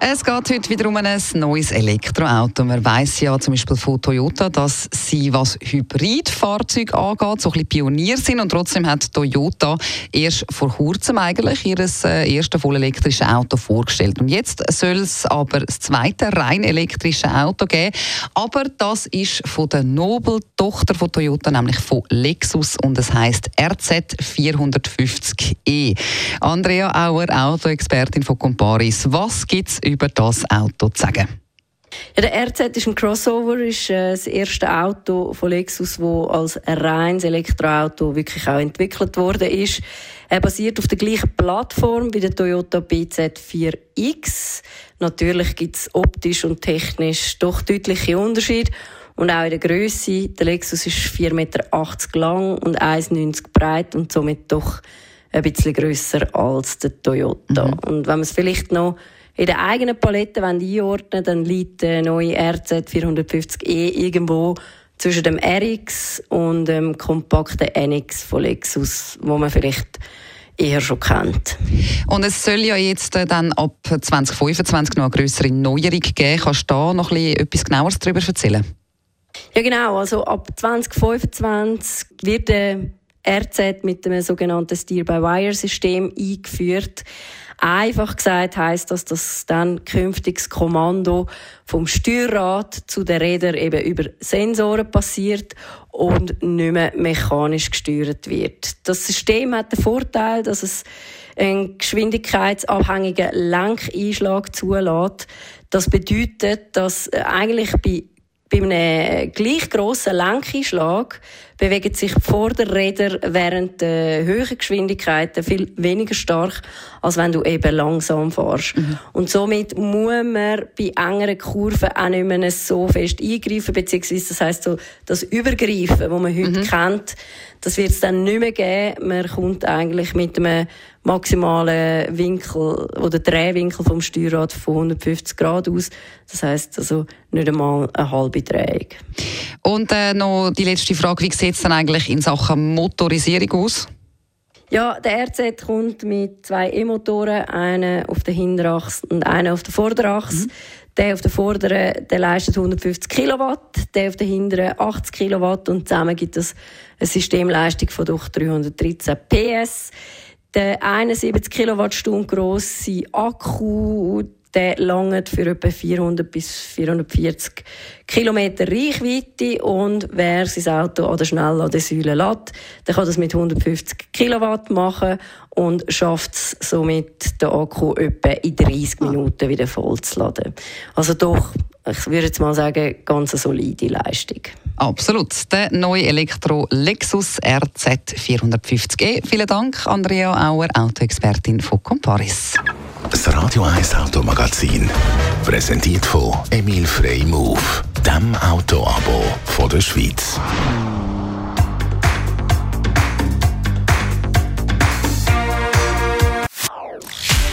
Es geht heute wieder um ein neues Elektroauto. Man weiß ja zum Beispiel von Toyota, dass sie, was Hybridfahrzeuge angeht, so ein bisschen Pionier sind. Und trotzdem hat Toyota erst vor kurzem eigentlich ihr äh, erstes voll elektrisches Auto vorgestellt. Und jetzt soll es aber das zweite rein elektrische Auto geben. Aber das ist von der Nobel-Tochter von Toyota, nämlich von Lexus. Und es heißt RZ 450e. Andrea Auer, Autoexpertin von Comparis. Was gibt über das Auto zu sagen? Ja, der RZ ist ein Crossover, ist äh, das erste Auto von Lexus, das als ein reines Elektroauto wirklich auch entwickelt worden ist. Er basiert auf der gleichen Plattform wie der Toyota BZ4X. Natürlich gibt es optisch und technisch doch deutliche Unterschiede. Und auch in der Größe. Der Lexus ist 4,80 Meter lang und 1,90 breit und somit doch ein bisschen grösser als der Toyota. Mhm. Und wenn man es vielleicht noch in der eigenen Palette einordnen dann liegt der neue RZ 450e irgendwo zwischen dem RX und dem kompakten NX von Lexus, wo man vielleicht eher schon kennt. Und es soll ja jetzt äh, dann ab 2025 noch eine größere Neuerung geben. Kannst du da noch etwas genaueres darüber erzählen? Ja genau, also ab 2025 wird der RZ mit dem sogenannten Steer-by-Wire-System eingeführt. Einfach gesagt heißt das, dass dann künftiges Kommando vom Steuerrad zu den Rädern eben über Sensoren passiert und nicht mehr mechanisch gesteuert wird. Das System hat den Vorteil, dass es einen geschwindigkeitsabhängigen Lenkeinschlag zulässt. Das bedeutet, dass eigentlich bei bei einem gleich grossen Lenkeinschlag bewegen sich die Vorderräder während der höheren Geschwindigkeiten viel weniger stark, als wenn du eben langsam fährst. Mhm. Und somit muss man bei engeren Kurven auch nicht mehr so fest eingreifen, beziehungsweise das heisst so, das Übergreifen, das man heute mhm. kennt, das wird es dann nicht mehr geben. Man kommt eigentlich mit einem maximalen Winkel oder Drehwinkel vom Steuerrad von 150 Grad aus. Das heißt also nicht einmal eine halbe Drehung. Und äh, noch die letzte Frage, wie sieht es dann eigentlich in Sachen Motorisierung aus? Ja, der RZ kommt mit zwei E-Motoren, einen auf der Hinterachse und einen auf der Vorderachse. Mhm. Der auf der vorderen der leistet 150 Kilowatt, der auf der hinteren 80 Kilowatt und zusammen gibt es eine Systemleistung von doch 313 PS. Der 71 Kilowattstunden grosse Akku, der langt für etwa 400 bis 440 Kilometer Reichweite und wer sein Auto an der Schnellladesäule lädt, der kann das mit 150 Kilowatt machen und schafft es somit, den Akku etwa in 30 Minuten wieder voll zu laden. Also doch, ich würde jetzt mal sagen, ganz eine solide Leistung. Absolut. Der neue Elektro Lexus RZ 450e. Vielen Dank, Andrea Auer, Autoexpertin von Comparis. Das Radio 1 Automagazin. Präsentiert von Emil Frey Move, dem Autoabo von der Schweiz.